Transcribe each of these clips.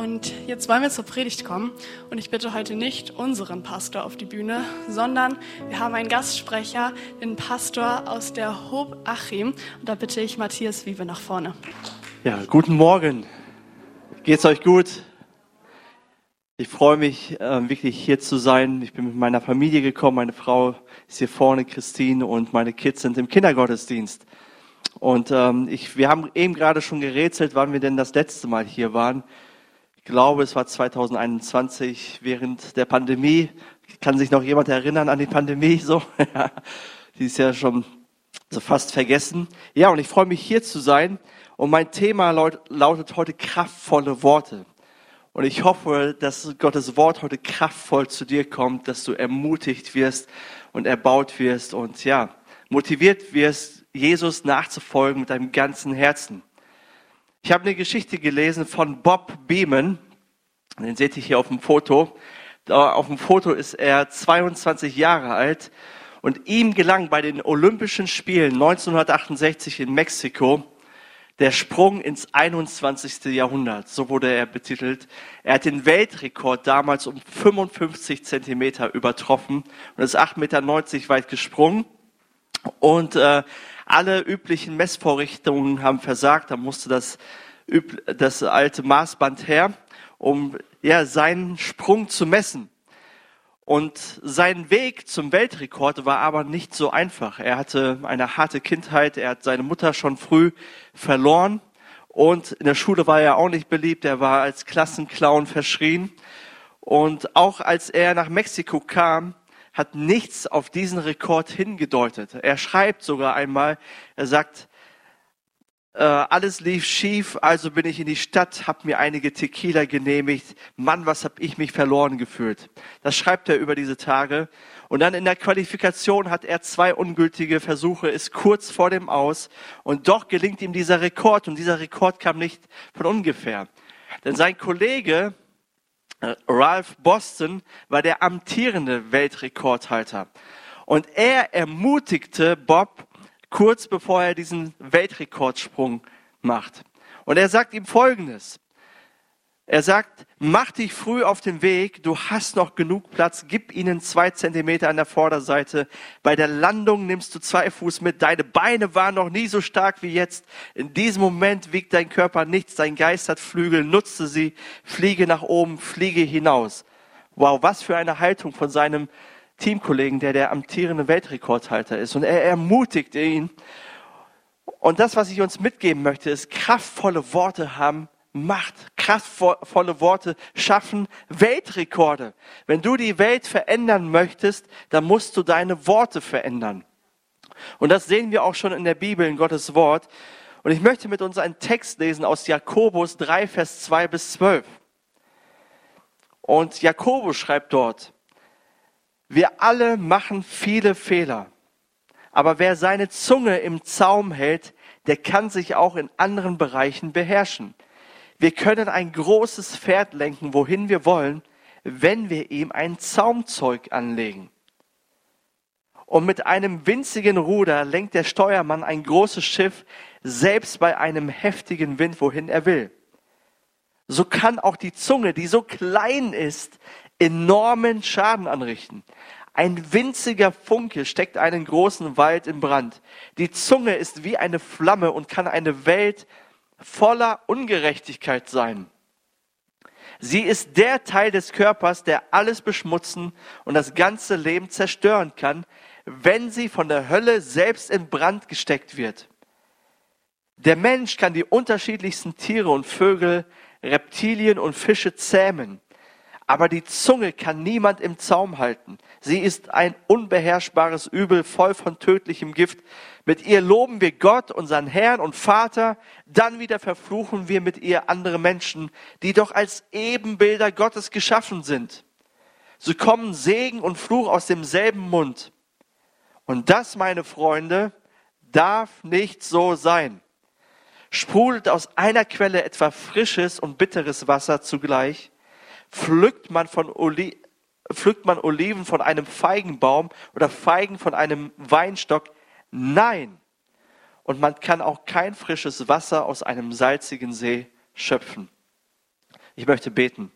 Und jetzt wollen wir zur Predigt kommen. Und ich bitte heute nicht unseren Pastor auf die Bühne, sondern wir haben einen Gastsprecher, den Pastor aus der Hob Achim. Und da bitte ich Matthias Wiebe nach vorne. Ja, guten Morgen. Geht's euch gut? Ich freue mich, äh, wirklich hier zu sein. Ich bin mit meiner Familie gekommen. Meine Frau ist hier vorne, Christine, und meine Kids sind im Kindergottesdienst. Und ähm, ich, wir haben eben gerade schon gerätselt, wann wir denn das letzte Mal hier waren. Ich glaube, es war 2021 während der Pandemie. Kann sich noch jemand erinnern an die Pandemie? So, die ist ja schon so fast vergessen. Ja, und ich freue mich hier zu sein. Und mein Thema lautet heute kraftvolle Worte. Und ich hoffe, dass Gottes Wort heute kraftvoll zu dir kommt, dass du ermutigt wirst und erbaut wirst und ja, motiviert wirst, Jesus nachzufolgen mit deinem ganzen Herzen. Ich habe eine Geschichte gelesen von Bob Beeman. Den seht ihr hier auf dem Foto. Auf dem Foto ist er 22 Jahre alt und ihm gelang bei den Olympischen Spielen 1968 in Mexiko der Sprung ins 21. Jahrhundert. So wurde er betitelt. Er hat den Weltrekord damals um 55 Zentimeter übertroffen und ist 8,90 Meter weit gesprungen. Und äh, alle üblichen Messvorrichtungen haben versagt. Da musste das, das alte Maßband her, um ja, seinen Sprung zu messen. Und sein Weg zum Weltrekord war aber nicht so einfach. Er hatte eine harte Kindheit, er hat seine Mutter schon früh verloren und in der Schule war er auch nicht beliebt, er war als Klassenclown verschrien. Und auch als er nach Mexiko kam, hat nichts auf diesen Rekord hingedeutet. Er schreibt sogar einmal, er sagt, äh, alles lief schief, also bin ich in die Stadt, habe mir einige Tequila genehmigt. Mann, was hab ich mich verloren gefühlt. Das schreibt er über diese Tage. Und dann in der Qualifikation hat er zwei ungültige Versuche, ist kurz vor dem Aus. Und doch gelingt ihm dieser Rekord. Und dieser Rekord kam nicht von ungefähr. Denn sein Kollege Ralph Boston war der amtierende Weltrekordhalter. Und er ermutigte Bob kurz bevor er diesen Weltrekordsprung macht. Und er sagt ihm Folgendes. Er sagt, mach dich früh auf den Weg, du hast noch genug Platz, gib ihnen zwei Zentimeter an der Vorderseite. Bei der Landung nimmst du zwei Fuß mit, deine Beine waren noch nie so stark wie jetzt. In diesem Moment wiegt dein Körper nichts, dein Geist hat Flügel, nutze sie, fliege nach oben, fliege hinaus. Wow, was für eine Haltung von seinem Teamkollegen, der der amtierende Weltrekordhalter ist. Und er ermutigt ihn. Und das, was ich uns mitgeben möchte, ist kraftvolle Worte haben Macht, kraftvolle Worte schaffen Weltrekorde. Wenn du die Welt verändern möchtest, dann musst du deine Worte verändern. Und das sehen wir auch schon in der Bibel, in Gottes Wort. Und ich möchte mit uns einen Text lesen aus Jakobus 3, Vers 2 bis 12. Und Jakobus schreibt dort, wir alle machen viele Fehler. Aber wer seine Zunge im Zaum hält, der kann sich auch in anderen Bereichen beherrschen. Wir können ein großes Pferd lenken, wohin wir wollen, wenn wir ihm ein Zaumzeug anlegen. Und mit einem winzigen Ruder lenkt der Steuermann ein großes Schiff selbst bei einem heftigen Wind, wohin er will. So kann auch die Zunge, die so klein ist, enormen Schaden anrichten. Ein winziger Funke steckt einen großen Wald in Brand. Die Zunge ist wie eine Flamme und kann eine Welt voller Ungerechtigkeit sein. Sie ist der Teil des Körpers, der alles beschmutzen und das ganze Leben zerstören kann, wenn sie von der Hölle selbst in Brand gesteckt wird. Der Mensch kann die unterschiedlichsten Tiere und Vögel, Reptilien und Fische zähmen. Aber die Zunge kann niemand im Zaum halten. Sie ist ein unbeherrschbares Übel, voll von tödlichem Gift. Mit ihr loben wir Gott, unseren Herrn und Vater, dann wieder verfluchen wir mit ihr andere Menschen, die doch als Ebenbilder Gottes geschaffen sind. So kommen Segen und Fluch aus demselben Mund. Und das, meine Freunde, darf nicht so sein. Sprudelt aus einer Quelle etwa frisches und bitteres Wasser zugleich, pflückt man von Oli pflückt man Oliven von einem Feigenbaum oder Feigen von einem Weinstock? Nein. Und man kann auch kein frisches Wasser aus einem salzigen See schöpfen. Ich möchte beten.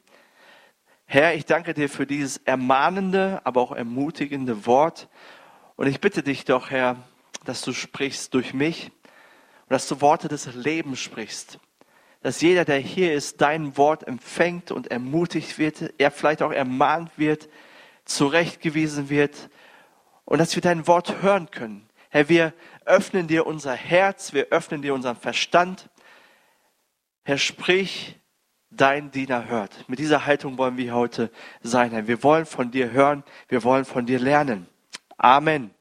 Herr, ich danke dir für dieses ermahnende, aber auch ermutigende Wort. Und ich bitte dich doch, Herr, dass du sprichst durch mich und dass du Worte des Lebens sprichst. Dass jeder, der hier ist, dein Wort empfängt und ermutigt wird, er vielleicht auch ermahnt wird, zurechtgewiesen wird und dass wir dein Wort hören können. Herr, wir öffnen dir unser Herz, wir öffnen dir unseren Verstand. Herr, sprich, dein Diener hört. Mit dieser Haltung wollen wir heute sein, Herr. Wir wollen von dir hören, wir wollen von dir lernen. Amen.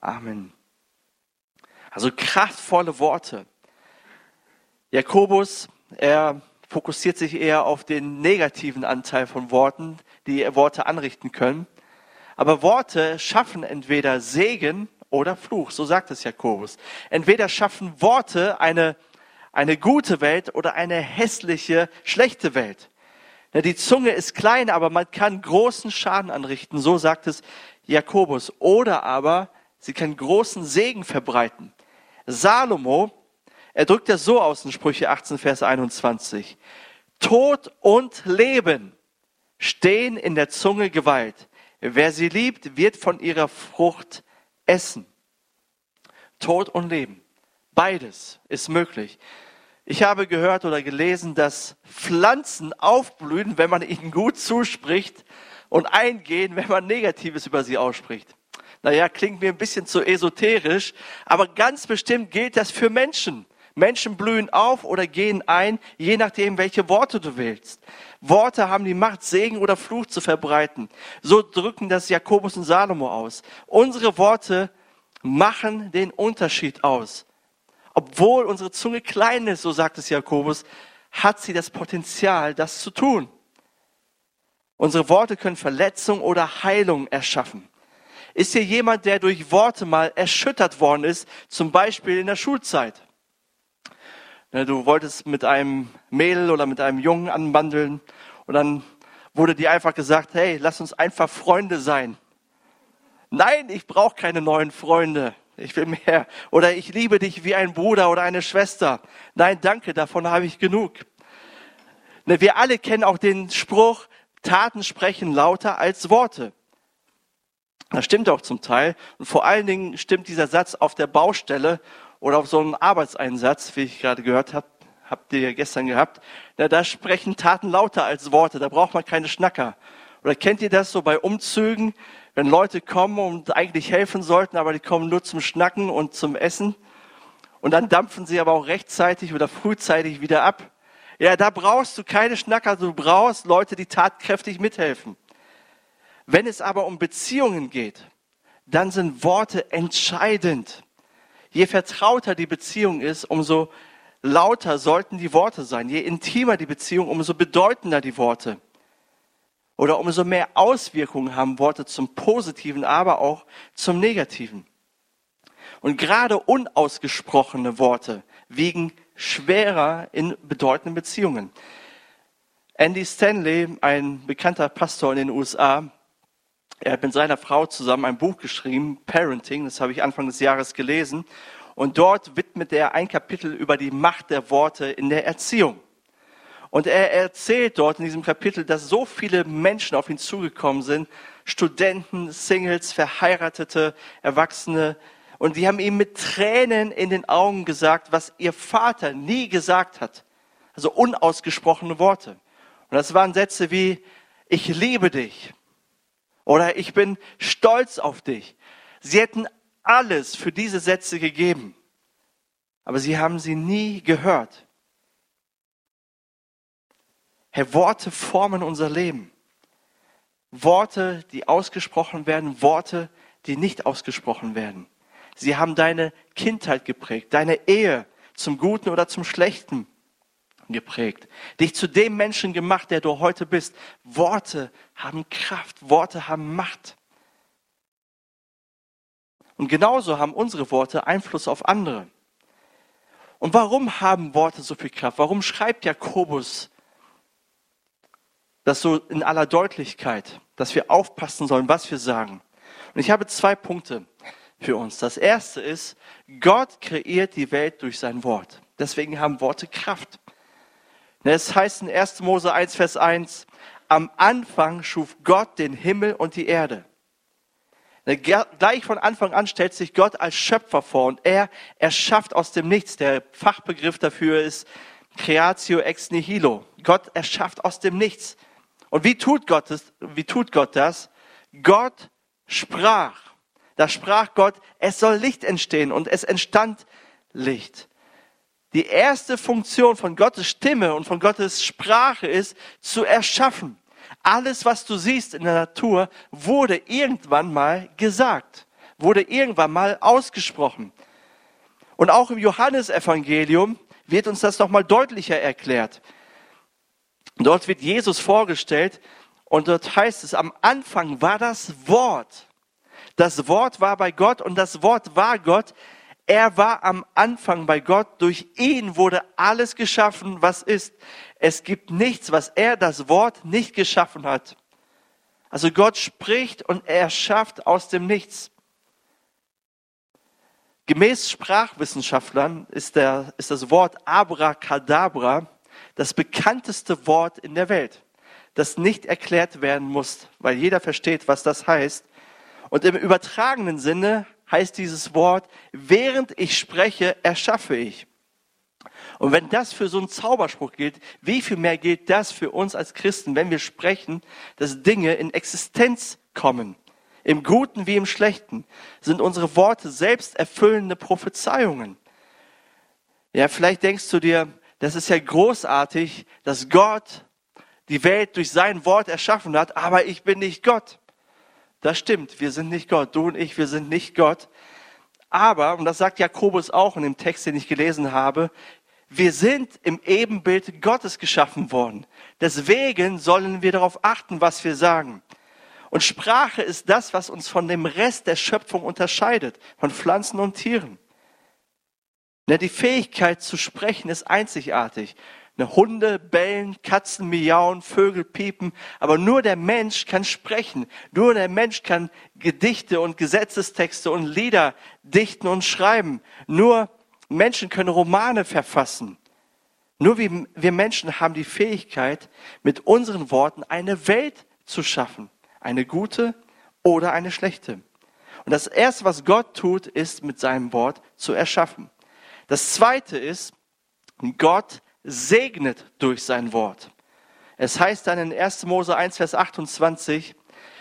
Amen. Also kraftvolle Worte. Jakobus, er fokussiert sich eher auf den negativen Anteil von Worten, die Worte anrichten können. Aber Worte schaffen entweder Segen oder Fluch, so sagt es Jakobus. Entweder schaffen Worte eine, eine gute Welt oder eine hässliche, schlechte Welt. Die Zunge ist klein, aber man kann großen Schaden anrichten, so sagt es Jakobus. Oder aber sie kann großen Segen verbreiten. Salomo, er drückt das so aus in Sprüche 18, Vers 21. Tod und Leben stehen in der Zunge Gewalt. Wer sie liebt, wird von ihrer Frucht essen. Tod und Leben. Beides ist möglich. Ich habe gehört oder gelesen, dass Pflanzen aufblühen, wenn man ihnen gut zuspricht und eingehen, wenn man Negatives über sie ausspricht. Naja, klingt mir ein bisschen zu esoterisch, aber ganz bestimmt gilt das für Menschen. Menschen blühen auf oder gehen ein, je nachdem, welche Worte du willst. Worte haben die Macht, Segen oder Fluch zu verbreiten. So drücken das Jakobus und Salomo aus. Unsere Worte machen den Unterschied aus. Obwohl unsere Zunge klein ist, so sagt es Jakobus, hat sie das Potenzial, das zu tun. Unsere Worte können Verletzung oder Heilung erschaffen. Ist hier jemand, der durch Worte mal erschüttert worden ist, zum Beispiel in der Schulzeit? Ne, du wolltest mit einem Mädel oder mit einem Jungen anbandeln und dann wurde dir einfach gesagt, hey, lass uns einfach Freunde sein. Nein, ich brauche keine neuen Freunde. Ich will mehr. Oder ich liebe dich wie ein Bruder oder eine Schwester. Nein, danke, davon habe ich genug. Ne, wir alle kennen auch den Spruch, Taten sprechen lauter als Worte. Das stimmt auch zum Teil. Und vor allen Dingen stimmt dieser Satz auf der Baustelle oder auf so einen Arbeitseinsatz, wie ich gerade gehört habe, habt ihr ja gestern gehabt, na, da sprechen Taten lauter als Worte, da braucht man keine Schnacker. Oder kennt ihr das so bei Umzügen, wenn Leute kommen und eigentlich helfen sollten, aber die kommen nur zum Schnacken und zum Essen und dann dampfen sie aber auch rechtzeitig oder frühzeitig wieder ab. Ja, da brauchst du keine Schnacker, du brauchst Leute, die tatkräftig mithelfen. Wenn es aber um Beziehungen geht, dann sind Worte entscheidend. Je vertrauter die Beziehung ist, umso lauter sollten die Worte sein. Je intimer die Beziehung, umso bedeutender die Worte. Oder umso mehr Auswirkungen haben Worte zum Positiven, aber auch zum Negativen. Und gerade unausgesprochene Worte wiegen schwerer in bedeutenden Beziehungen. Andy Stanley, ein bekannter Pastor in den USA, er hat mit seiner Frau zusammen ein Buch geschrieben, Parenting, das habe ich Anfang des Jahres gelesen. Und dort widmet er ein Kapitel über die Macht der Worte in der Erziehung. Und er erzählt dort in diesem Kapitel, dass so viele Menschen auf ihn zugekommen sind, Studenten, Singles, Verheiratete, Erwachsene, und die haben ihm mit Tränen in den Augen gesagt, was ihr Vater nie gesagt hat. Also unausgesprochene Worte. Und das waren Sätze wie, ich liebe dich, oder ich bin stolz auf dich. Sie hätten alles für diese Sätze gegeben, aber sie haben sie nie gehört. Herr, Worte formen unser Leben. Worte, die ausgesprochen werden, Worte, die nicht ausgesprochen werden. Sie haben deine Kindheit geprägt, deine Ehe zum Guten oder zum Schlechten geprägt, dich zu dem Menschen gemacht, der du heute bist. Worte haben Kraft, Worte haben Macht. Und genauso haben unsere Worte Einfluss auf andere. Und warum haben Worte so viel Kraft? Warum schreibt Jakobus das so in aller Deutlichkeit, dass wir aufpassen sollen, was wir sagen? Und ich habe zwei Punkte für uns. Das erste ist, Gott kreiert die Welt durch sein Wort. Deswegen haben Worte Kraft. Es heißt in 1. Mose 1, Vers 1, am Anfang schuf Gott den Himmel und die Erde. Gleich von Anfang an stellt sich Gott als Schöpfer vor und er erschafft aus dem Nichts. Der Fachbegriff dafür ist Creatio ex nihilo. Gott erschafft aus dem Nichts. Und wie tut Gott das? Wie tut Gott das? Gott sprach. Da sprach Gott, es soll Licht entstehen und es entstand Licht. Die erste Funktion von Gottes Stimme und von Gottes Sprache ist zu erschaffen. Alles, was du siehst in der Natur, wurde irgendwann mal gesagt, wurde irgendwann mal ausgesprochen. Und auch im Johannesevangelium wird uns das nochmal deutlicher erklärt. Dort wird Jesus vorgestellt und dort heißt es, am Anfang war das Wort. Das Wort war bei Gott und das Wort war Gott. Er war am Anfang bei Gott. Durch ihn wurde alles geschaffen, was ist. Es gibt nichts, was er, das Wort, nicht geschaffen hat. Also Gott spricht und er schafft aus dem Nichts. Gemäß Sprachwissenschaftlern ist, der, ist das Wort Abracadabra das bekannteste Wort in der Welt, das nicht erklärt werden muss, weil jeder versteht, was das heißt. Und im übertragenen Sinne heißt dieses Wort, während ich spreche, erschaffe ich. Und wenn das für so einen Zauberspruch gilt, wie viel mehr gilt das für uns als Christen, wenn wir sprechen, dass Dinge in Existenz kommen? Im Guten wie im Schlechten sind unsere Worte selbst erfüllende Prophezeiungen. Ja, vielleicht denkst du dir, das ist ja großartig, dass Gott die Welt durch sein Wort erschaffen hat, aber ich bin nicht Gott. Das stimmt, wir sind nicht Gott. Du und ich, wir sind nicht Gott. Aber, und das sagt Jakobus auch in dem Text, den ich gelesen habe, wir sind im Ebenbild Gottes geschaffen worden. Deswegen sollen wir darauf achten, was wir sagen. Und Sprache ist das, was uns von dem Rest der Schöpfung unterscheidet, von Pflanzen und Tieren. Die Fähigkeit zu sprechen ist einzigartig. Hunde bellen, Katzen miauen, Vögel piepen, aber nur der Mensch kann sprechen. Nur der Mensch kann Gedichte und Gesetzestexte und Lieder dichten und schreiben. Nur Menschen können Romane verfassen. Nur wir Menschen haben die Fähigkeit, mit unseren Worten eine Welt zu schaffen. Eine gute oder eine schlechte. Und das Erste, was Gott tut, ist, mit seinem Wort zu erschaffen. Das Zweite ist, Gott segnet durch sein Wort. Es heißt dann in 1. Mose 1, Vers 28,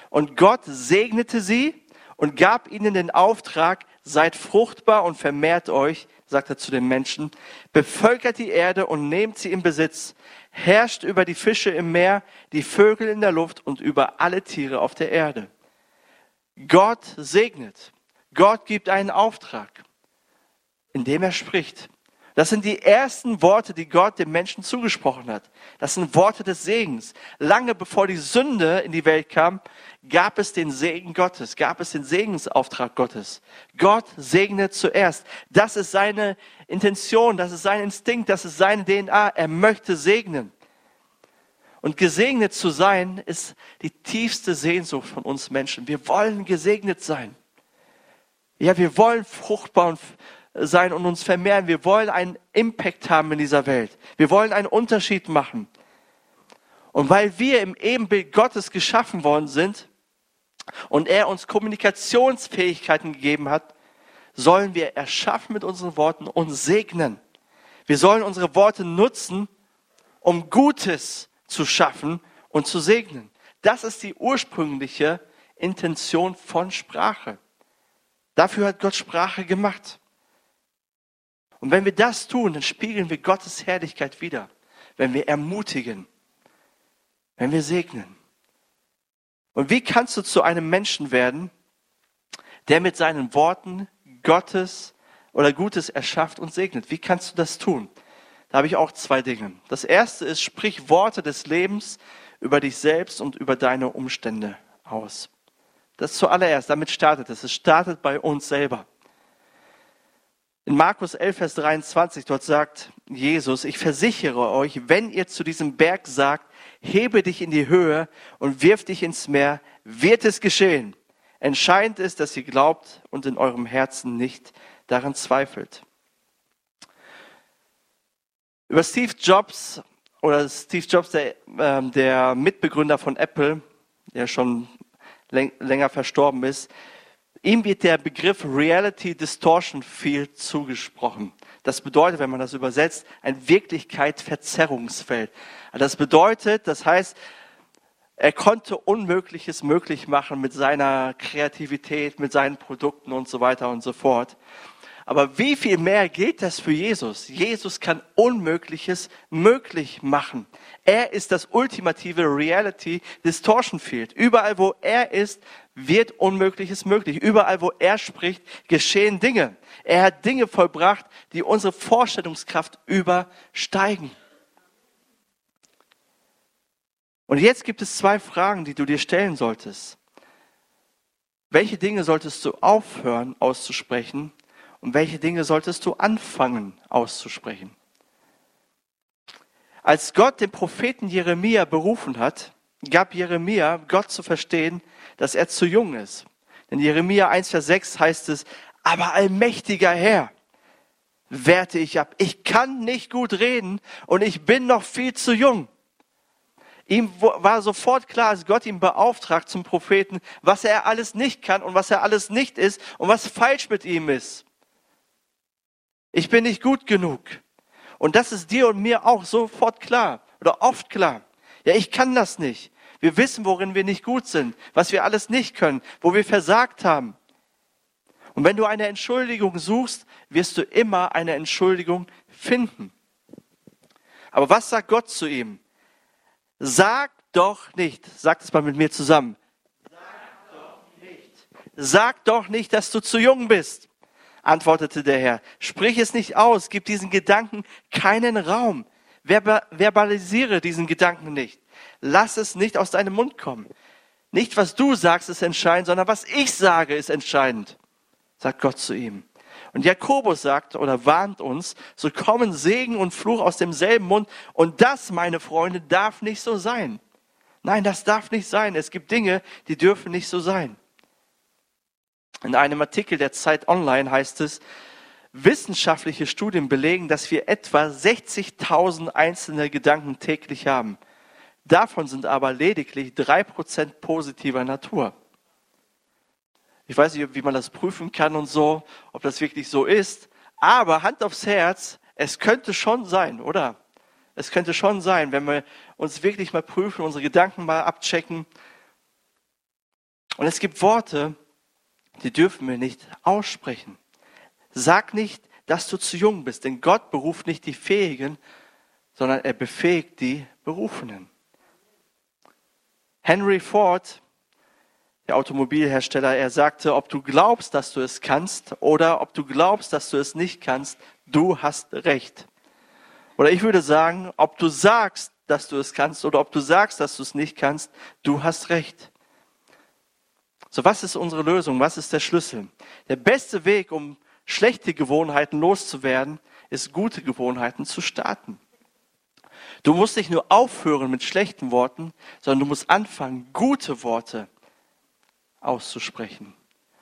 und Gott segnete sie und gab ihnen den Auftrag, seid fruchtbar und vermehrt euch, sagt er zu den Menschen, bevölkert die Erde und nehmt sie in Besitz, herrscht über die Fische im Meer, die Vögel in der Luft und über alle Tiere auf der Erde. Gott segnet. Gott gibt einen Auftrag, indem er spricht. Das sind die ersten Worte, die Gott dem Menschen zugesprochen hat. Das sind Worte des Segens. Lange bevor die Sünde in die Welt kam, gab es den Segen Gottes, gab es den Segensauftrag Gottes. Gott segnet zuerst. Das ist seine Intention, das ist sein Instinkt, das ist seine DNA. Er möchte segnen. Und gesegnet zu sein ist die tiefste Sehnsucht von uns Menschen. Wir wollen gesegnet sein. Ja, wir wollen fruchtbar und sein und uns vermehren. Wir wollen einen Impact haben in dieser Welt. Wir wollen einen Unterschied machen. Und weil wir im Ebenbild Gottes geschaffen worden sind und er uns Kommunikationsfähigkeiten gegeben hat, sollen wir erschaffen mit unseren Worten und segnen. Wir sollen unsere Worte nutzen, um Gutes zu schaffen und zu segnen. Das ist die ursprüngliche Intention von Sprache. Dafür hat Gott Sprache gemacht. Und wenn wir das tun, dann spiegeln wir Gottes Herrlichkeit wieder. Wenn wir ermutigen, wenn wir segnen. Und wie kannst du zu einem Menschen werden, der mit seinen Worten Gottes oder Gutes erschafft und segnet? Wie kannst du das tun? Da habe ich auch zwei Dinge. Das erste ist, sprich Worte des Lebens über dich selbst und über deine Umstände aus. Das zuallererst, damit startet es. Es startet bei uns selber. In Markus 11, Vers 23, dort sagt Jesus, ich versichere euch, wenn ihr zu diesem Berg sagt, hebe dich in die Höhe und wirf dich ins Meer, wird es geschehen. Entscheidend ist, dass ihr glaubt und in eurem Herzen nicht daran zweifelt. Über Steve Jobs oder Steve Jobs, der, äh, der Mitbegründer von Apple, der schon länger verstorben ist, ihm wird der Begriff Reality Distortion Field zugesprochen. Das bedeutet, wenn man das übersetzt, ein Wirklichkeitsverzerrungsfeld. Das bedeutet, das heißt, er konnte Unmögliches möglich machen mit seiner Kreativität, mit seinen Produkten und so weiter und so fort. Aber wie viel mehr gilt das für Jesus? Jesus kann Unmögliches möglich machen. Er ist das ultimative Reality Distortion Field. Überall, wo er ist, wird Unmögliches möglich. Überall, wo er spricht, geschehen Dinge. Er hat Dinge vollbracht, die unsere Vorstellungskraft übersteigen. Und jetzt gibt es zwei Fragen, die du dir stellen solltest. Welche Dinge solltest du aufhören auszusprechen und welche Dinge solltest du anfangen auszusprechen? Als Gott den Propheten Jeremia berufen hat, gab Jeremia Gott zu verstehen, dass er zu jung ist. In Jeremia 1, Vers 6 heißt es, aber allmächtiger Herr, werte ich ab. Ich kann nicht gut reden und ich bin noch viel zu jung. Ihm war sofort klar, als Gott ihn beauftragt zum Propheten, was er alles nicht kann und was er alles nicht ist und was falsch mit ihm ist. Ich bin nicht gut genug. Und das ist dir und mir auch sofort klar oder oft klar. Ja, ich kann das nicht. Wir wissen, worin wir nicht gut sind, was wir alles nicht können, wo wir versagt haben. Und wenn du eine Entschuldigung suchst, wirst du immer eine Entschuldigung finden. Aber was sagt Gott zu ihm? Sag doch nicht, sagt es mal mit mir zusammen. Sag doch nicht. Sag doch nicht, dass du zu jung bist, antwortete der Herr. Sprich es nicht aus, gib diesen Gedanken keinen Raum. Verbalisiere diesen Gedanken nicht. Lass es nicht aus deinem Mund kommen. Nicht, was du sagst, ist entscheidend, sondern was ich sage, ist entscheidend, sagt Gott zu ihm. Und Jakobus sagt oder warnt uns, so kommen Segen und Fluch aus demselben Mund. Und das, meine Freunde, darf nicht so sein. Nein, das darf nicht sein. Es gibt Dinge, die dürfen nicht so sein. In einem Artikel der Zeit Online heißt es, wissenschaftliche Studien belegen, dass wir etwa 60.000 einzelne Gedanken täglich haben. Davon sind aber lediglich drei Prozent positiver Natur. Ich weiß nicht, wie man das prüfen kann und so, ob das wirklich so ist. Aber Hand aufs Herz, es könnte schon sein, oder? Es könnte schon sein, wenn wir uns wirklich mal prüfen, unsere Gedanken mal abchecken. Und es gibt Worte, die dürfen wir nicht aussprechen. Sag nicht, dass du zu jung bist, denn Gott beruft nicht die Fähigen, sondern er befähigt die Berufenen. Henry Ford der Automobilhersteller, er sagte, ob du glaubst, dass du es kannst oder ob du glaubst, dass du es nicht kannst, du hast recht. Oder ich würde sagen, ob du sagst, dass du es kannst oder ob du sagst, dass du es nicht kannst, du hast recht. So, was ist unsere Lösung? Was ist der Schlüssel? Der beste Weg, um schlechte Gewohnheiten loszuwerden, ist gute Gewohnheiten zu starten. Du musst nicht nur aufhören mit schlechten Worten, sondern du musst anfangen, gute Worte auszusprechen.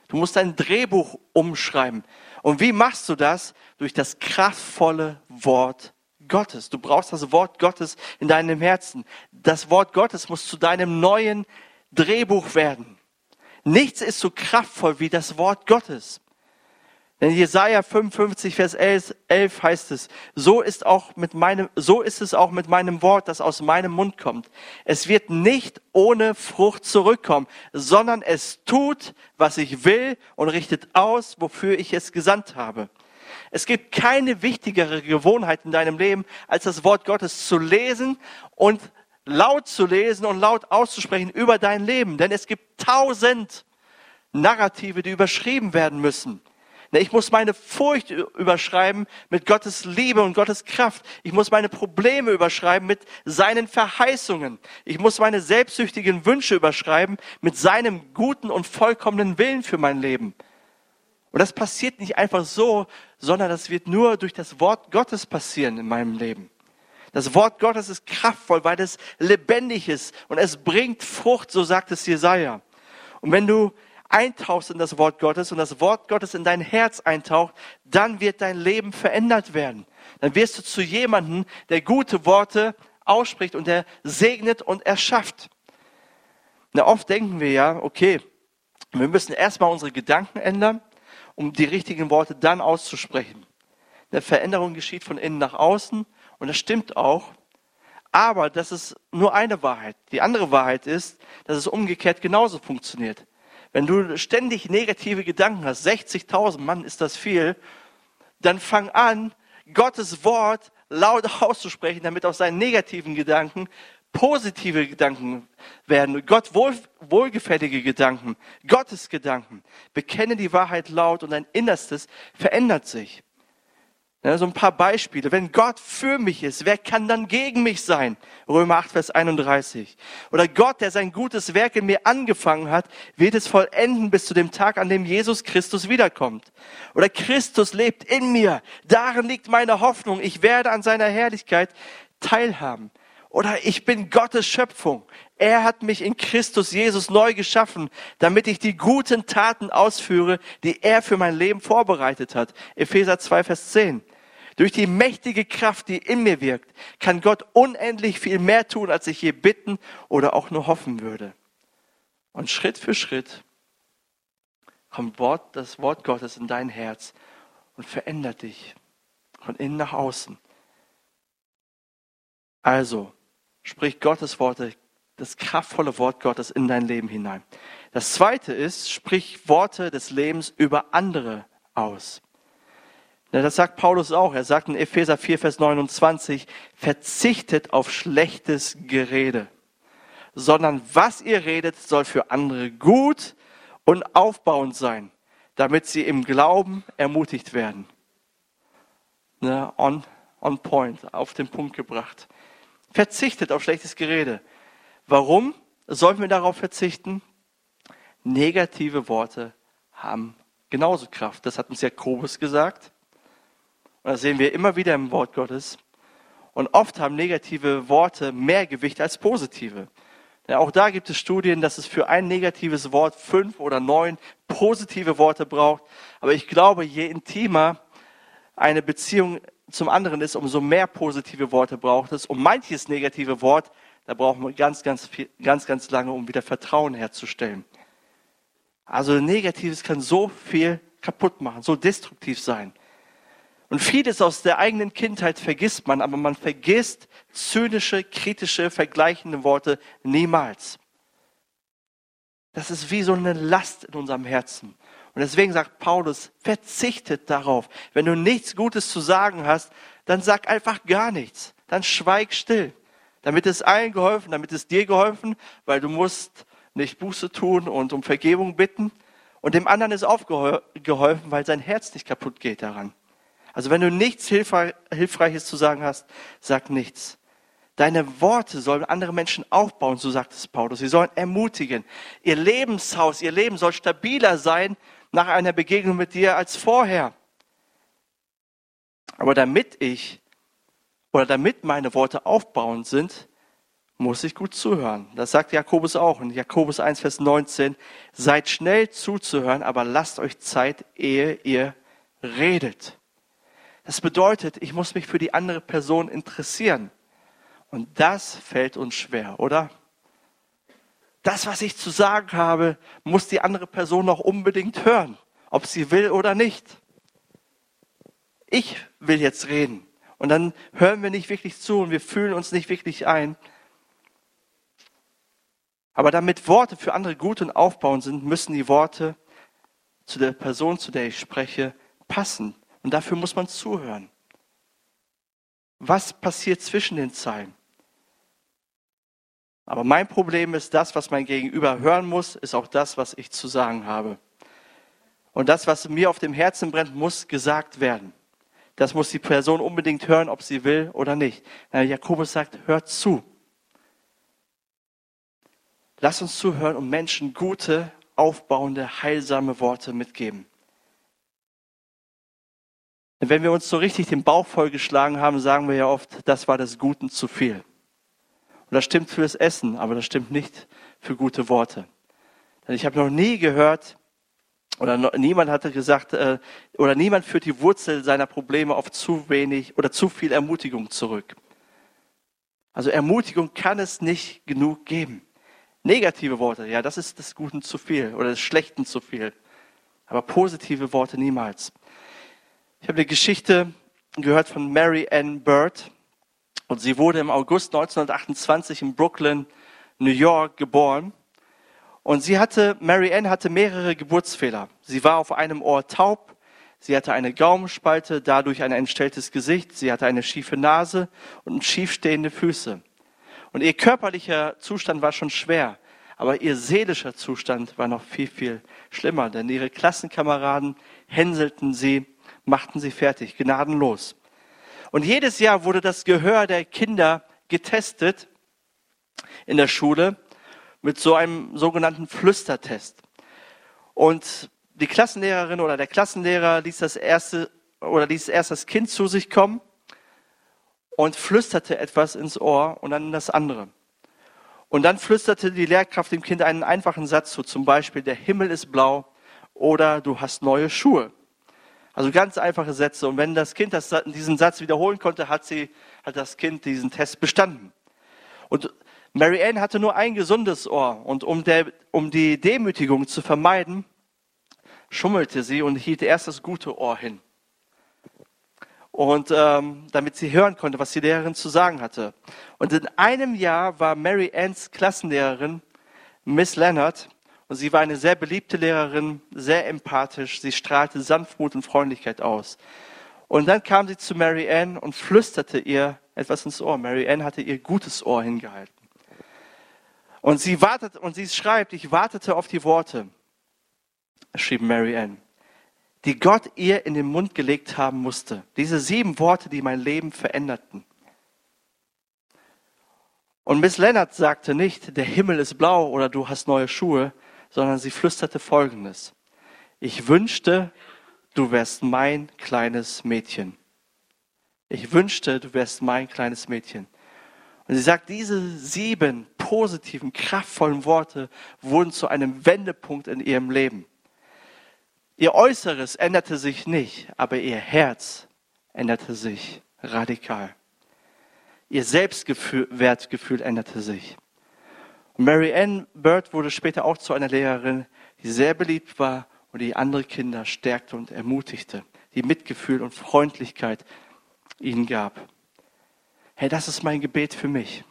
Du musst dein Drehbuch umschreiben. Und wie machst du das? Durch das kraftvolle Wort Gottes. Du brauchst das Wort Gottes in deinem Herzen. Das Wort Gottes muss zu deinem neuen Drehbuch werden. Nichts ist so kraftvoll wie das Wort Gottes. Denn Jesaja 55, Vers 11, 11 heißt es, so ist auch mit meinem, so ist es auch mit meinem Wort, das aus meinem Mund kommt. Es wird nicht ohne Frucht zurückkommen, sondern es tut, was ich will und richtet aus, wofür ich es gesandt habe. Es gibt keine wichtigere Gewohnheit in deinem Leben, als das Wort Gottes zu lesen und laut zu lesen und laut auszusprechen über dein Leben. Denn es gibt tausend Narrative, die überschrieben werden müssen. Ich muss meine Furcht überschreiben mit Gottes Liebe und Gottes Kraft. Ich muss meine Probleme überschreiben mit seinen Verheißungen. Ich muss meine selbstsüchtigen Wünsche überschreiben mit seinem guten und vollkommenen Willen für mein Leben. Und das passiert nicht einfach so, sondern das wird nur durch das Wort Gottes passieren in meinem Leben. Das Wort Gottes ist kraftvoll, weil es lebendig ist und es bringt Frucht, so sagt es Jesaja. Und wenn du eintauchst in das Wort Gottes und das Wort Gottes in dein Herz eintaucht, dann wird dein Leben verändert werden. Dann wirst du zu jemandem, der gute Worte ausspricht und er segnet und erschafft. Na, oft denken wir ja, okay, wir müssen erstmal unsere Gedanken ändern, um die richtigen Worte dann auszusprechen. Eine Veränderung geschieht von innen nach außen und das stimmt auch. Aber das ist nur eine Wahrheit. Die andere Wahrheit ist, dass es umgekehrt genauso funktioniert. Wenn du ständig negative Gedanken hast, 60.000, Mann, ist das viel, dann fang an, Gottes Wort laut auszusprechen, damit aus seinen negativen Gedanken positive Gedanken werden, Gott wohl, wohlgefällige Gedanken, Gottes Gedanken. Bekenne die Wahrheit laut und dein Innerstes verändert sich. Ja, so ein paar Beispiele. Wenn Gott für mich ist, wer kann dann gegen mich sein? Römer 8, Vers 31. Oder Gott, der sein gutes Werk in mir angefangen hat, wird es vollenden bis zu dem Tag, an dem Jesus Christus wiederkommt. Oder Christus lebt in mir. Darin liegt meine Hoffnung. Ich werde an seiner Herrlichkeit teilhaben. Oder ich bin Gottes Schöpfung. Er hat mich in Christus Jesus neu geschaffen, damit ich die guten Taten ausführe, die er für mein Leben vorbereitet hat. Epheser 2, Vers 10. Durch die mächtige Kraft, die in mir wirkt, kann Gott unendlich viel mehr tun, als ich je bitten oder auch nur hoffen würde. Und Schritt für Schritt kommt Wort, das Wort Gottes in dein Herz und verändert dich von innen nach außen. Also, sprich Gottes Worte, das kraftvolle Wort Gottes in dein Leben hinein. Das zweite ist, sprich Worte des Lebens über andere aus. Das sagt Paulus auch. Er sagt in Epheser 4, Vers 29, verzichtet auf schlechtes Gerede, sondern was ihr redet, soll für andere gut und aufbauend sein, damit sie im Glauben ermutigt werden. Ne, on, on point, auf den Punkt gebracht. Verzichtet auf schlechtes Gerede. Warum sollten wir darauf verzichten? Negative Worte haben genauso Kraft. Das hat uns Jakobus gesagt. Und das sehen wir immer wieder im Wort Gottes. Und oft haben negative Worte mehr Gewicht als positive. Ja, auch da gibt es Studien, dass es für ein negatives Wort fünf oder neun positive Worte braucht. Aber ich glaube, je intimer eine Beziehung zum anderen ist, umso mehr positive Worte braucht es. Und manches negative Wort, da brauchen wir ganz, ganz, viel, ganz, ganz lange, um wieder Vertrauen herzustellen. Also Negatives kann so viel kaputt machen, so destruktiv sein. Und vieles aus der eigenen Kindheit vergisst man, aber man vergisst zynische, kritische, vergleichende Worte niemals. Das ist wie so eine Last in unserem Herzen. Und deswegen sagt Paulus, verzichtet darauf. Wenn du nichts Gutes zu sagen hast, dann sag einfach gar nichts. Dann schweig still. Damit es allen geholfen, damit es dir geholfen, weil du musst nicht Buße tun und um Vergebung bitten. Und dem anderen ist aufgeholfen, weil sein Herz nicht kaputt geht daran. Also wenn du nichts Hilfreiches zu sagen hast, sag nichts. Deine Worte sollen andere Menschen aufbauen, so sagt es Paulus. Sie sollen ermutigen. Ihr Lebenshaus, ihr Leben soll stabiler sein nach einer Begegnung mit dir als vorher. Aber damit ich oder damit meine Worte aufbauend sind, muss ich gut zuhören. Das sagt Jakobus auch in Jakobus 1, Vers 19. Seid schnell zuzuhören, aber lasst euch Zeit, ehe ihr redet. Das bedeutet, ich muss mich für die andere Person interessieren. Und das fällt uns schwer, oder? Das, was ich zu sagen habe, muss die andere Person noch unbedingt hören, ob sie will oder nicht. Ich will jetzt reden. Und dann hören wir nicht wirklich zu und wir fühlen uns nicht wirklich ein. Aber damit Worte für andere gut und aufbauend sind, müssen die Worte zu der Person, zu der ich spreche, passen. Und dafür muss man zuhören. Was passiert zwischen den Zeilen? Aber mein Problem ist, das, was mein Gegenüber hören muss, ist auch das, was ich zu sagen habe. Und das, was mir auf dem Herzen brennt, muss gesagt werden. Das muss die Person unbedingt hören, ob sie will oder nicht. Jakobus sagt, hört zu. Lass uns zuhören und Menschen gute, aufbauende, heilsame Worte mitgeben. Denn wenn wir uns so richtig den Bauch vollgeschlagen haben, sagen wir ja oft, das war des Guten zu viel. Und das stimmt für das Essen, aber das stimmt nicht für gute Worte. Denn ich habe noch nie gehört, oder noch, niemand hatte gesagt, äh, oder niemand führt die Wurzel seiner Probleme auf zu wenig oder zu viel Ermutigung zurück. Also Ermutigung kann es nicht genug geben. Negative Worte, ja, das ist des Guten zu viel oder des Schlechten zu viel. Aber positive Worte niemals. Ich habe eine Geschichte gehört von Mary Ann Bird. Und sie wurde im August 1928 in Brooklyn, New York geboren. Und sie hatte, Mary Ann hatte mehrere Geburtsfehler. Sie war auf einem Ohr taub, sie hatte eine Gaumenspalte, dadurch ein entstelltes Gesicht, sie hatte eine schiefe Nase und schiefstehende Füße. Und ihr körperlicher Zustand war schon schwer, aber ihr seelischer Zustand war noch viel, viel schlimmer, denn ihre Klassenkameraden hänselten sie, machten sie fertig, gnadenlos. Und jedes Jahr wurde das Gehör der Kinder getestet in der Schule mit so einem sogenannten Flüstertest. Und die Klassenlehrerin oder der Klassenlehrer ließ das erste oder ließ erst das Kind zu sich kommen und flüsterte etwas ins Ohr und dann das andere. Und dann flüsterte die Lehrkraft dem Kind einen einfachen Satz zu, zum Beispiel, der Himmel ist blau oder du hast neue Schuhe. Also ganz einfache Sätze. Und wenn das Kind das, diesen Satz wiederholen konnte, hat, sie, hat das Kind diesen Test bestanden. Und Mary Ann hatte nur ein gesundes Ohr und um, der, um die Demütigung zu vermeiden, schummelte sie und hielt erst das gute Ohr hin. Und ähm, damit sie hören konnte, was die Lehrerin zu sagen hatte. Und in einem Jahr war Mary Anns Klassenlehrerin Miss Leonard und sie war eine sehr beliebte Lehrerin, sehr empathisch. Sie strahlte Sanftmut und Freundlichkeit aus. Und dann kam sie zu Mary Ann und flüsterte ihr etwas ins Ohr. Mary Ann hatte ihr gutes Ohr hingehalten. Und sie wartet, und sie schreibt, ich wartete auf die Worte, schrieb Mary Ann, die Gott ihr in den Mund gelegt haben musste. Diese sieben Worte, die mein Leben veränderten. Und Miss Leonard sagte nicht, der Himmel ist blau oder du hast neue Schuhe, sondern sie flüsterte Folgendes. Ich wünschte, du wärst mein kleines Mädchen. Ich wünschte, du wärst mein kleines Mädchen. Und sie sagt, diese sieben positiven, kraftvollen Worte wurden zu einem Wendepunkt in ihrem Leben. Ihr Äußeres änderte sich nicht, aber ihr Herz änderte sich radikal. Ihr Selbstwertgefühl änderte sich. Mary Ann Bird wurde später auch zu einer Lehrerin, die sehr beliebt war und die andere Kinder stärkte und ermutigte, die Mitgefühl und Freundlichkeit ihnen gab. Hey, das ist mein Gebet für mich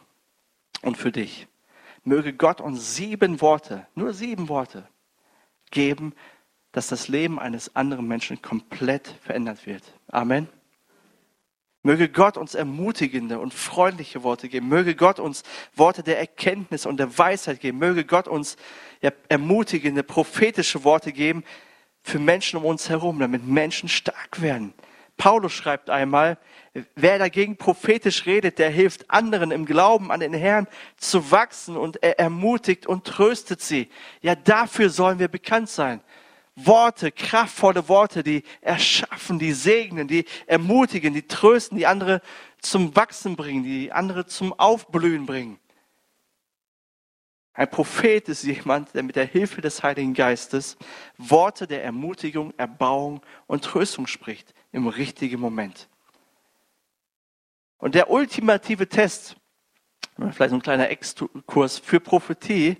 und für dich. Möge Gott uns sieben Worte, nur sieben Worte geben, dass das Leben eines anderen Menschen komplett verändert wird. Amen. Möge Gott uns ermutigende und freundliche Worte geben. Möge Gott uns Worte der Erkenntnis und der Weisheit geben. Möge Gott uns ermutigende, prophetische Worte geben für Menschen um uns herum, damit Menschen stark werden, Paulus schreibt einmal, wer dagegen prophetisch redet, der hilft anderen im Glauben an den Herrn zu wachsen und er ermutigt und tröstet sie. Ja, dafür sollen wir bekannt sein. Worte, kraftvolle Worte, die erschaffen, die segnen, die ermutigen, die trösten, die andere zum Wachsen bringen, die andere zum Aufblühen bringen. Ein Prophet ist jemand, der mit der Hilfe des Heiligen Geistes Worte der Ermutigung, Erbauung und Tröstung spricht im richtigen Moment. Und der ultimative Test, vielleicht so ein kleiner Exkurs für Prophetie,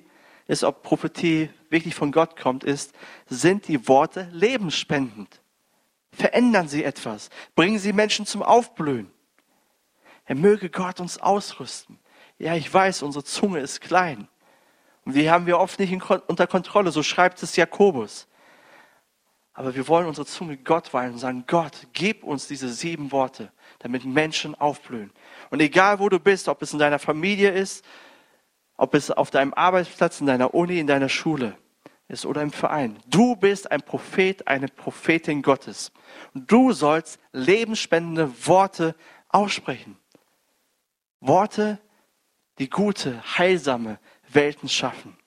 ist, ob Prophetie wirklich von Gott kommt, ist, sind die Worte lebensspendend? Verändern sie etwas? Bringen sie Menschen zum Aufblühen? Er möge Gott uns ausrüsten. Ja, ich weiß, unsere Zunge ist klein. Und die haben wir oft nicht unter Kontrolle. So schreibt es Jakobus. Aber wir wollen unsere Zunge Gott weihen und sagen, Gott, gib uns diese sieben Worte, damit Menschen aufblühen. Und egal wo du bist, ob es in deiner Familie ist, ob es auf deinem Arbeitsplatz, in deiner Uni, in deiner Schule ist oder im Verein. Du bist ein Prophet, eine Prophetin Gottes. Und du sollst lebensspendende Worte aussprechen. Worte, die gute, heilsame Welten schaffen.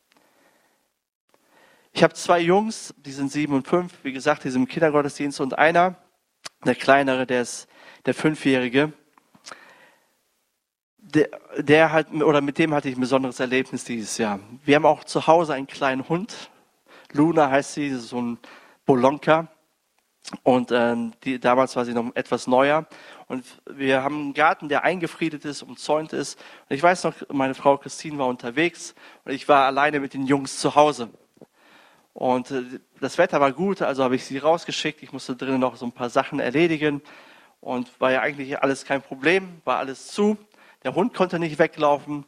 Ich habe zwei Jungs, die sind sieben und fünf, wie gesagt, die sind im Kindergottesdienst und einer, der kleinere, der ist der Fünfjährige. Der, der hat, oder mit dem hatte ich ein besonderes Erlebnis dieses Jahr. Wir haben auch zu Hause einen kleinen Hund. Luna heißt sie, so ein Bolonka. Und ähm, die, damals war sie noch etwas neuer. Und wir haben einen Garten, der eingefriedet ist, umzäunt ist. Und ich weiß noch, meine Frau Christine war unterwegs und ich war alleine mit den Jungs zu Hause. Und äh, das Wetter war gut, also habe ich sie rausgeschickt. Ich musste drinnen noch so ein paar Sachen erledigen. Und war ja eigentlich alles kein Problem, war alles zu. Der Hund konnte nicht weglaufen.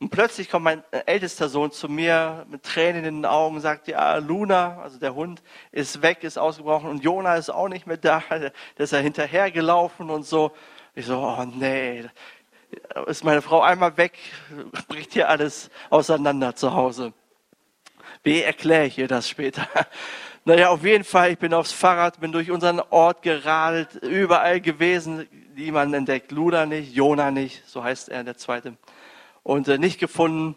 Und plötzlich kommt mein äh, ältester Sohn zu mir mit Tränen in den Augen und sagt, ja, Luna, also der Hund, ist weg, ist ausgebrochen und Jona ist auch nicht mehr da. Der ist ja hinterhergelaufen und so. Ich so, oh nee, ist meine Frau einmal weg, bricht hier alles auseinander zu Hause. Wie erkläre ich ihr das später? Naja, auf jeden Fall, ich bin aufs Fahrrad, bin durch unseren Ort geradelt, überall gewesen, niemand entdeckt, Luna nicht, Jona nicht, so heißt er, der zweite und äh, nicht gefunden.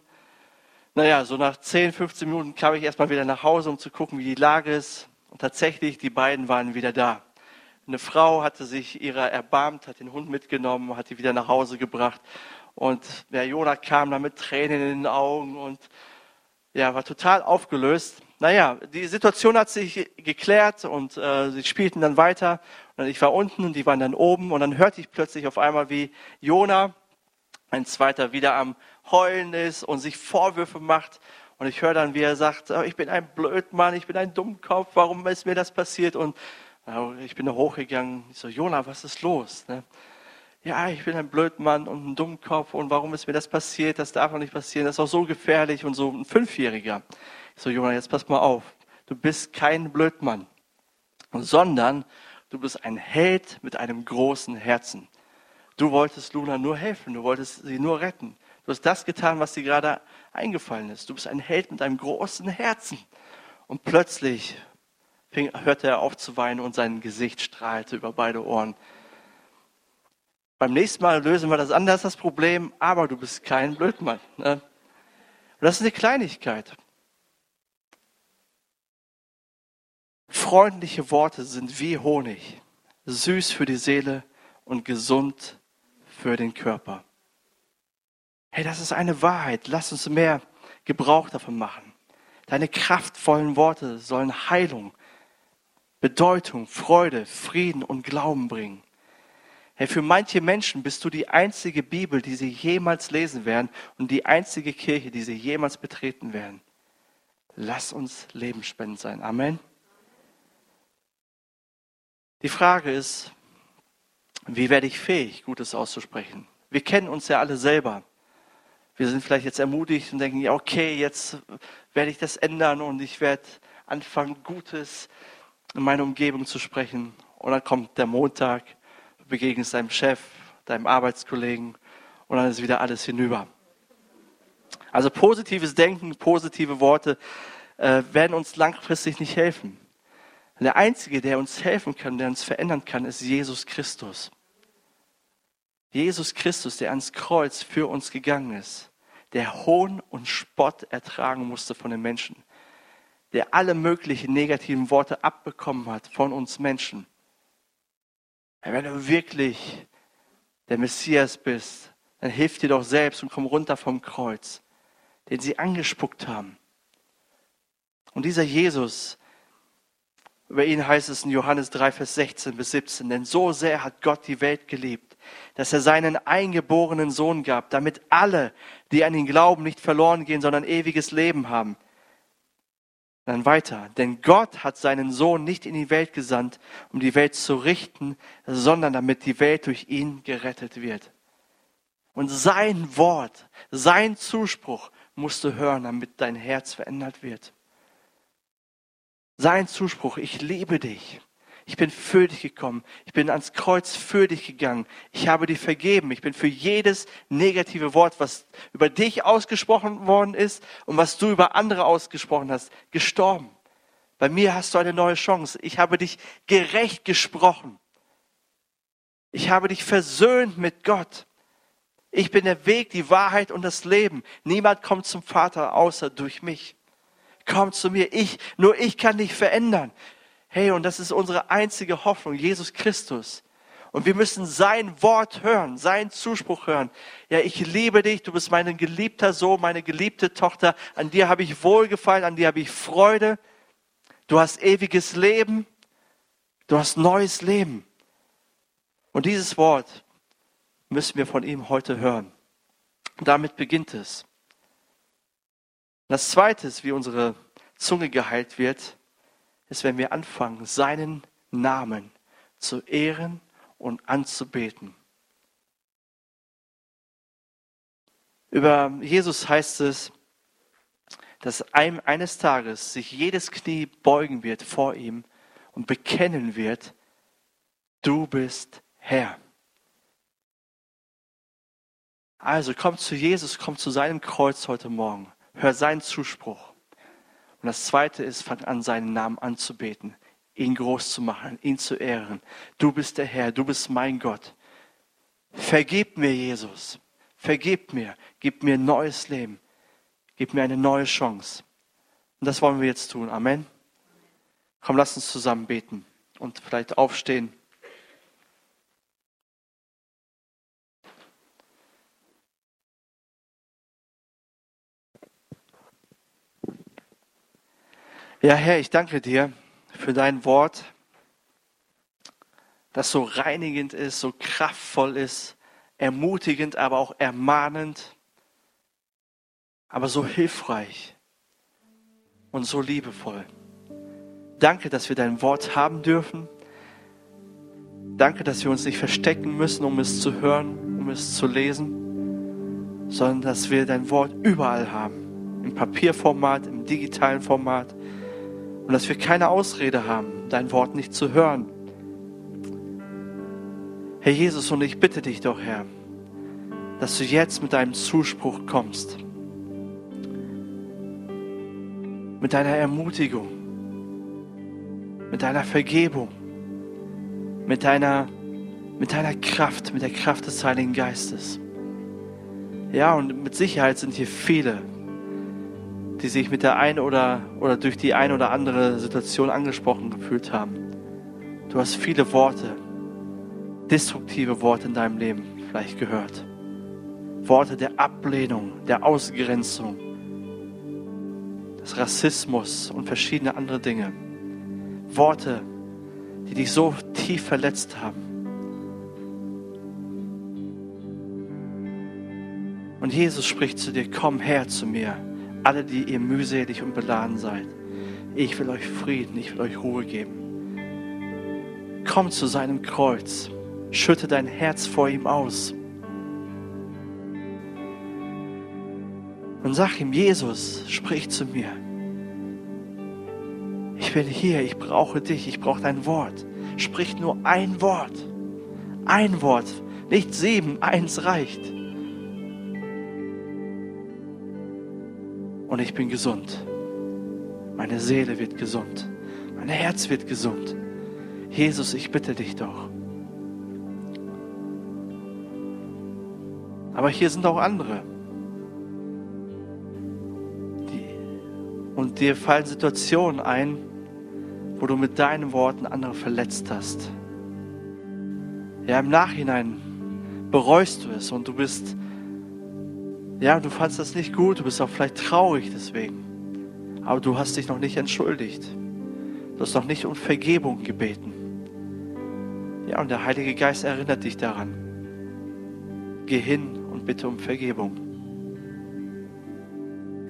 Naja, so nach 10, 15 Minuten kam ich erstmal wieder nach Hause, um zu gucken, wie die Lage ist. Und tatsächlich, die beiden waren wieder da. Eine Frau hatte sich ihrer erbarmt, hat den Hund mitgenommen, hat die wieder nach Hause gebracht. Und der Jonah kam da mit Tränen in den Augen und ja, war total aufgelöst. Naja, die Situation hat sich geklärt und äh, sie spielten dann weiter. Und ich war unten und die waren dann oben und dann hörte ich plötzlich auf einmal, wie Jonah ein zweiter wieder am Heulen ist und sich Vorwürfe macht. Und ich höre dann, wie er sagt, oh, ich bin ein Blödmann, ich bin ein Dummkopf, warum ist mir das passiert? Und ich bin da hochgegangen. Ich so, Jona, was ist los? Ne? Ja, ich bin ein Blödmann und ein Dummkopf und warum ist mir das passiert? Das darf doch nicht passieren, das ist auch so gefährlich und so ein Fünfjähriger. Ich so, Jona, jetzt pass mal auf. Du bist kein Blödmann, sondern du bist ein Held mit einem großen Herzen. Du wolltest Luna nur helfen, du wolltest sie nur retten. Du hast das getan, was dir gerade eingefallen ist. Du bist ein Held mit einem großen Herzen. Und plötzlich fing, hörte er auf zu weinen und sein Gesicht strahlte über beide Ohren. Beim nächsten Mal lösen wir das anders, das Problem, aber du bist kein Blödmann. Ne? Und das ist eine Kleinigkeit. Freundliche Worte sind wie Honig, süß für die Seele und gesund für den Körper. Hey, das ist eine Wahrheit. Lass uns mehr Gebrauch davon machen. Deine kraftvollen Worte sollen Heilung, Bedeutung, Freude, Frieden und Glauben bringen. Hey, für manche Menschen bist du die einzige Bibel, die sie jemals lesen werden und die einzige Kirche, die sie jemals betreten werden. Lass uns lebensspendend sein. Amen. Die Frage ist, wie werde ich fähig, Gutes auszusprechen? Wir kennen uns ja alle selber. Wir sind vielleicht jetzt ermutigt und denken, ja, okay, jetzt werde ich das ändern und ich werde anfangen, Gutes in meiner Umgebung zu sprechen. Und dann kommt der Montag, begegnest deinem Chef, deinem Arbeitskollegen und dann ist wieder alles hinüber. Also positives Denken, positive Worte äh, werden uns langfristig nicht helfen. Der Einzige, der uns helfen kann, der uns verändern kann, ist Jesus Christus. Jesus Christus, der ans Kreuz für uns gegangen ist, der Hohn und Spott ertragen musste von den Menschen, der alle möglichen negativen Worte abbekommen hat von uns Menschen. Wenn du wirklich der Messias bist, dann hilf dir doch selbst und komm runter vom Kreuz, den sie angespuckt haben. Und dieser Jesus, über ihn heißt es in Johannes 3, Vers 16 bis 17, denn so sehr hat Gott die Welt geliebt, dass er seinen eingeborenen Sohn gab, damit alle, die an ihn glauben, nicht verloren gehen, sondern ewiges Leben haben. Dann weiter. Denn Gott hat seinen Sohn nicht in die Welt gesandt, um die Welt zu richten, sondern damit die Welt durch ihn gerettet wird. Und sein Wort, sein Zuspruch musst du hören, damit dein Herz verändert wird. Sein Zuspruch, ich liebe dich. Ich bin für dich gekommen. Ich bin ans Kreuz für dich gegangen. Ich habe dir vergeben. Ich bin für jedes negative Wort, was über dich ausgesprochen worden ist und was du über andere ausgesprochen hast, gestorben. Bei mir hast du eine neue Chance. Ich habe dich gerecht gesprochen. Ich habe dich versöhnt mit Gott. Ich bin der Weg, die Wahrheit und das Leben. Niemand kommt zum Vater außer durch mich. Komm zu mir. Ich, nur ich kann dich verändern. Hey, und das ist unsere einzige Hoffnung, Jesus Christus. Und wir müssen sein Wort hören, seinen Zuspruch hören. Ja, ich liebe dich, du bist mein geliebter Sohn, meine geliebte Tochter. An dir habe ich Wohlgefallen, an dir habe ich Freude. Du hast ewiges Leben. Du hast neues Leben. Und dieses Wort müssen wir von ihm heute hören. Und damit beginnt es. Das zweite ist, wie unsere Zunge geheilt wird, ist, wenn wir anfangen, seinen Namen zu ehren und anzubeten. Über Jesus heißt es, dass eines Tages sich jedes Knie beugen wird vor ihm und bekennen wird, du bist Herr. Also komm zu Jesus, komm zu seinem Kreuz heute Morgen. Hör seinen Zuspruch. Und das zweite ist, fang an, seinen Namen anzubeten, ihn groß zu machen, ihn zu ehren. Du bist der Herr, du bist mein Gott. Vergib mir, Jesus. Vergib mir. Gib mir neues Leben. Gib mir eine neue Chance. Und das wollen wir jetzt tun. Amen. Komm, lass uns zusammen beten und vielleicht aufstehen. Ja, Herr, ich danke dir für dein Wort, das so reinigend ist, so kraftvoll ist, ermutigend, aber auch ermahnend, aber so hilfreich und so liebevoll. Danke, dass wir dein Wort haben dürfen. Danke, dass wir uns nicht verstecken müssen, um es zu hören, um es zu lesen, sondern dass wir dein Wort überall haben. Im Papierformat, im digitalen Format, und dass wir keine Ausrede haben, dein Wort nicht zu hören. Herr Jesus, und ich bitte dich doch, Herr, dass du jetzt mit deinem Zuspruch kommst, mit deiner Ermutigung, mit deiner Vergebung, mit deiner, mit deiner Kraft, mit der Kraft des Heiligen Geistes. Ja, und mit Sicherheit sind hier viele, die sich mit der einen oder, oder durch die eine oder andere Situation angesprochen gefühlt haben. Du hast viele Worte, destruktive Worte in deinem Leben vielleicht gehört. Worte der Ablehnung, der Ausgrenzung, des Rassismus und verschiedene andere Dinge. Worte, die dich so tief verletzt haben. Und Jesus spricht zu dir, komm her zu mir alle, die ihr mühselig und beladen seid. Ich will euch Frieden, ich will euch Ruhe geben. Komm zu seinem Kreuz, schütte dein Herz vor ihm aus. Und sag ihm, Jesus, sprich zu mir. Ich bin hier, ich brauche dich, ich brauche dein Wort. Sprich nur ein Wort. Ein Wort, nicht sieben, eins reicht. Und ich bin gesund. Meine Seele wird gesund. Mein Herz wird gesund. Jesus, ich bitte dich doch. Aber hier sind auch andere. Die, und dir fallen Situationen ein, wo du mit deinen Worten andere verletzt hast. Ja, im Nachhinein bereust du es und du bist ja, du fandest das nicht gut, du bist auch vielleicht traurig deswegen. Aber du hast dich noch nicht entschuldigt. Du hast noch nicht um Vergebung gebeten. Ja, und der Heilige Geist erinnert dich daran. Geh hin und bitte um Vergebung.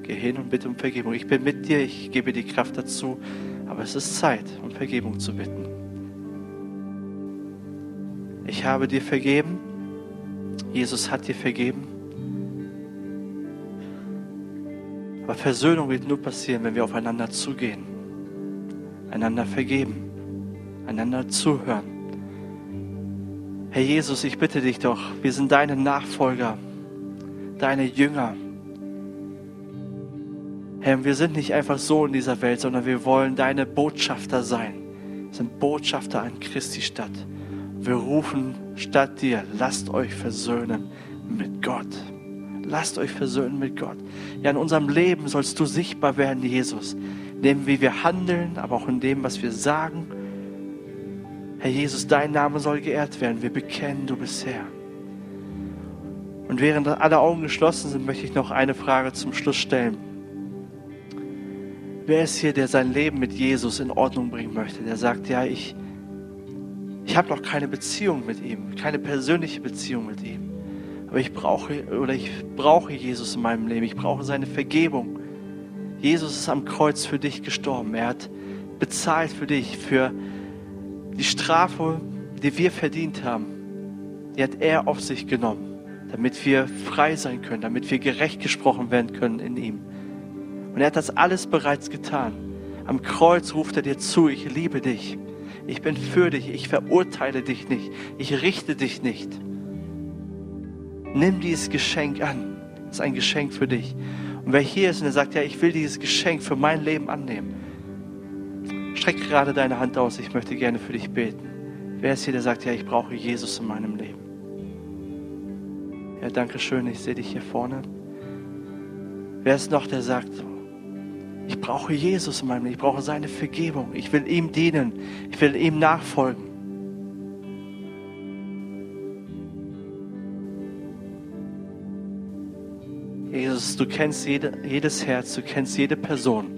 Geh hin und bitte um Vergebung. Ich bin mit dir, ich gebe dir Kraft dazu, aber es ist Zeit, um Vergebung zu bitten. Ich habe dir vergeben. Jesus hat dir vergeben. Aber Versöhnung wird nur passieren, wenn wir aufeinander zugehen, einander vergeben, einander zuhören. Herr Jesus, ich bitte dich doch, wir sind deine Nachfolger, deine Jünger. Herr, wir sind nicht einfach so in dieser Welt, sondern wir wollen deine Botschafter sein. Wir sind Botschafter an Christi Stadt. Wir rufen statt dir, lasst euch versöhnen mit Gott. Lasst euch versöhnen mit Gott. Ja, in unserem Leben sollst du sichtbar werden, Jesus. In dem, wie wir handeln, aber auch in dem, was wir sagen. Herr Jesus, dein Name soll geehrt werden. Wir bekennen, du bist Herr. Und während alle Augen geschlossen sind, möchte ich noch eine Frage zum Schluss stellen. Wer ist hier, der sein Leben mit Jesus in Ordnung bringen möchte? Der sagt, ja, ich, Ich habe noch keine Beziehung mit ihm, keine persönliche Beziehung mit ihm. Aber ich brauche oder ich brauche Jesus in meinem Leben. Ich brauche seine Vergebung. Jesus ist am Kreuz für dich gestorben. Er hat bezahlt für dich, für die Strafe, die wir verdient haben. Die hat er auf sich genommen, damit wir frei sein können, damit wir gerecht gesprochen werden können in ihm. Und er hat das alles bereits getan. Am Kreuz ruft er dir zu, ich liebe dich. Ich bin für dich, ich verurteile dich nicht, ich richte dich nicht. Nimm dieses Geschenk an. Es ist ein Geschenk für dich. Und wer hier ist und er sagt, ja, ich will dieses Geschenk für mein Leben annehmen, streck gerade deine Hand aus. Ich möchte gerne für dich beten. Wer ist hier, der sagt, ja, ich brauche Jesus in meinem Leben? Ja, danke schön. Ich sehe dich hier vorne. Wer ist noch, der sagt, ich brauche Jesus in meinem Leben. Ich brauche seine Vergebung. Ich will ihm dienen. Ich will ihm nachfolgen. Du kennst jede, jedes Herz, du kennst jede Person.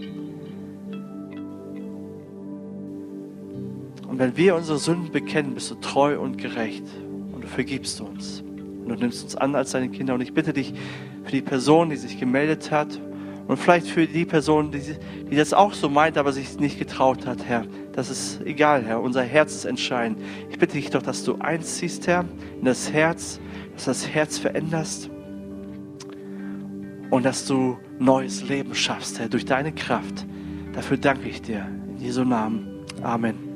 Und wenn wir unsere Sünden bekennen, bist du treu und gerecht und du vergibst uns. Und du nimmst uns an als deine Kinder. Und ich bitte dich für die Person, die sich gemeldet hat und vielleicht für die Person, die, die das auch so meint, aber sich nicht getraut hat, Herr. Das ist egal, Herr. Unser Herz ist entscheidend. Ich bitte dich doch, dass du einziehst, Herr, in das Herz, dass das Herz veränderst und dass du neues Leben schaffst, Herr, durch deine Kraft. Dafür danke ich dir. In Jesu Namen. Amen.